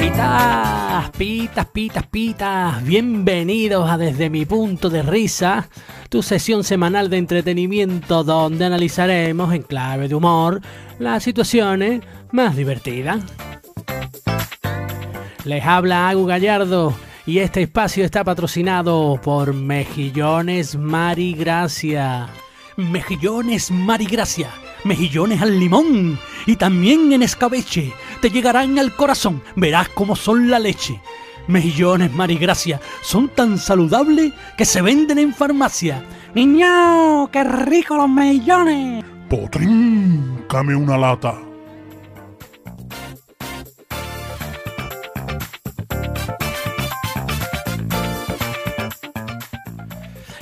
Pitas, pitas, pitas, bienvenidos a Desde mi punto de risa, tu sesión semanal de entretenimiento donde analizaremos en clave de humor las situaciones más divertidas. Les habla Agu Gallardo y este espacio está patrocinado por Mejillones Marigracia. Mejillones Marigracia, mejillones al limón y también en escabeche te llegarán al corazón, verás cómo son la leche. Mejillones Marigracia son tan saludables que se venden en farmacia. ¡Niño! ¡Qué rico los mejillones! Potrín, came una lata.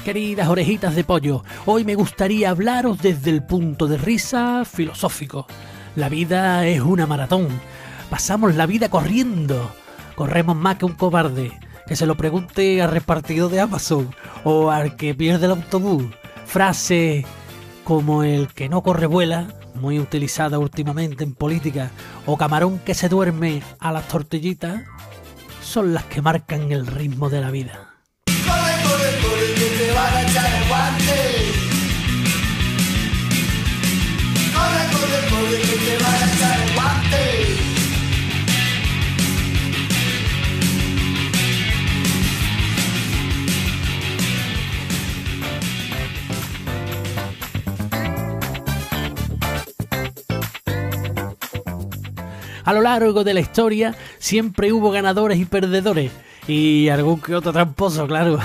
Queridas orejitas de pollo, hoy me gustaría hablaros desde el punto de risa filosófico. La vida es una maratón. Pasamos la vida corriendo. Corremos más que un cobarde. Que se lo pregunte al repartido de Amazon o al que pierde el autobús. Frase como el que no corre vuela, muy utilizada últimamente en política, o camarón que se duerme a las tortillitas, son las que marcan el ritmo de la vida. A lo largo de la historia siempre hubo ganadores y perdedores. Y algún que otro tramposo, claro.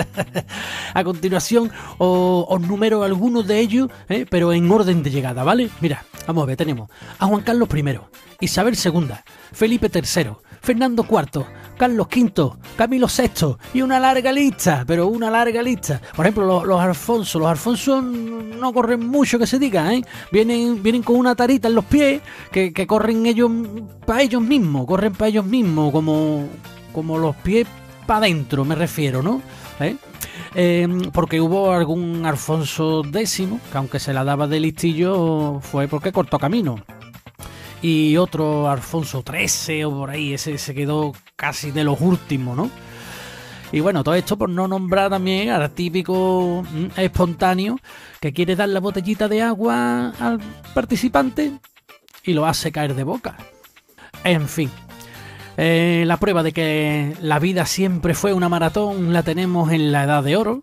a continuación o- os numero algunos de ellos, ¿eh? pero en orden de llegada, ¿vale? Mira, vamos a ver, tenemos a Juan Carlos I, Isabel II, Felipe III, Fernando IV, Carlos V, Camilo VI y una larga lista, pero una larga lista. Por ejemplo, los, los Alfonso, los Alfonso no corren mucho que se diga, ¿eh? Vienen, vienen con una tarita en los pies que, corren ellos para ellos mismos, corren para ellos mismos, como, como los pies para adentro, me refiero, ¿no? ¿Eh? Eh, porque hubo algún Alfonso X, que aunque se la daba de listillo, fue porque cortó camino y otro Alfonso XIII o por ahí, ese se quedó casi de los últimos, ¿no? Y bueno, todo esto por no nombrar también al típico mm, espontáneo que quiere dar la botellita de agua al participante y lo hace caer de boca. En fin, eh, la prueba de que la vida siempre fue una maratón la tenemos en la edad de oro,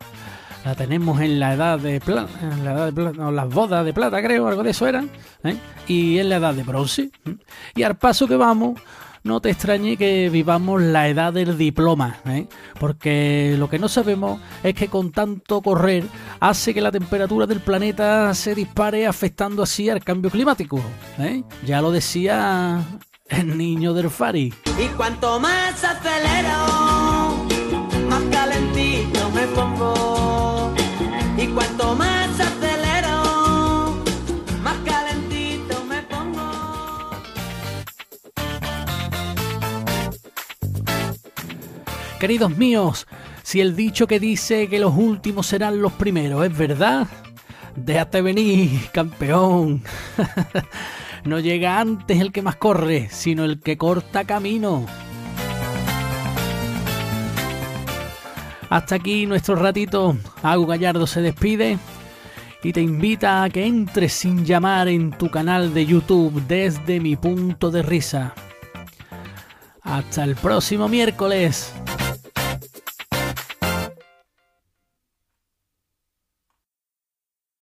la tenemos en la edad de plata, en la edad de plata, no, las bodas de plata creo, algo de eso eran, ¿eh? y en la edad de bronce. ¿eh? Y al paso que vamos, no te extrañe que vivamos la edad del diploma, ¿eh? porque lo que no sabemos es que con tanto correr hace que la temperatura del planeta se dispare afectando así al cambio climático. ¿eh? Ya lo decía el niño del Fari. Y cuanto más acelero, más calentito me pongo. Queridos míos, si el dicho que dice que los últimos serán los primeros es verdad, déjate venir, campeón. no llega antes el que más corre, sino el que corta camino. Hasta aquí nuestro ratito. Agu Gallardo se despide y te invita a que entres sin llamar en tu canal de YouTube desde mi punto de risa. Hasta el próximo miércoles.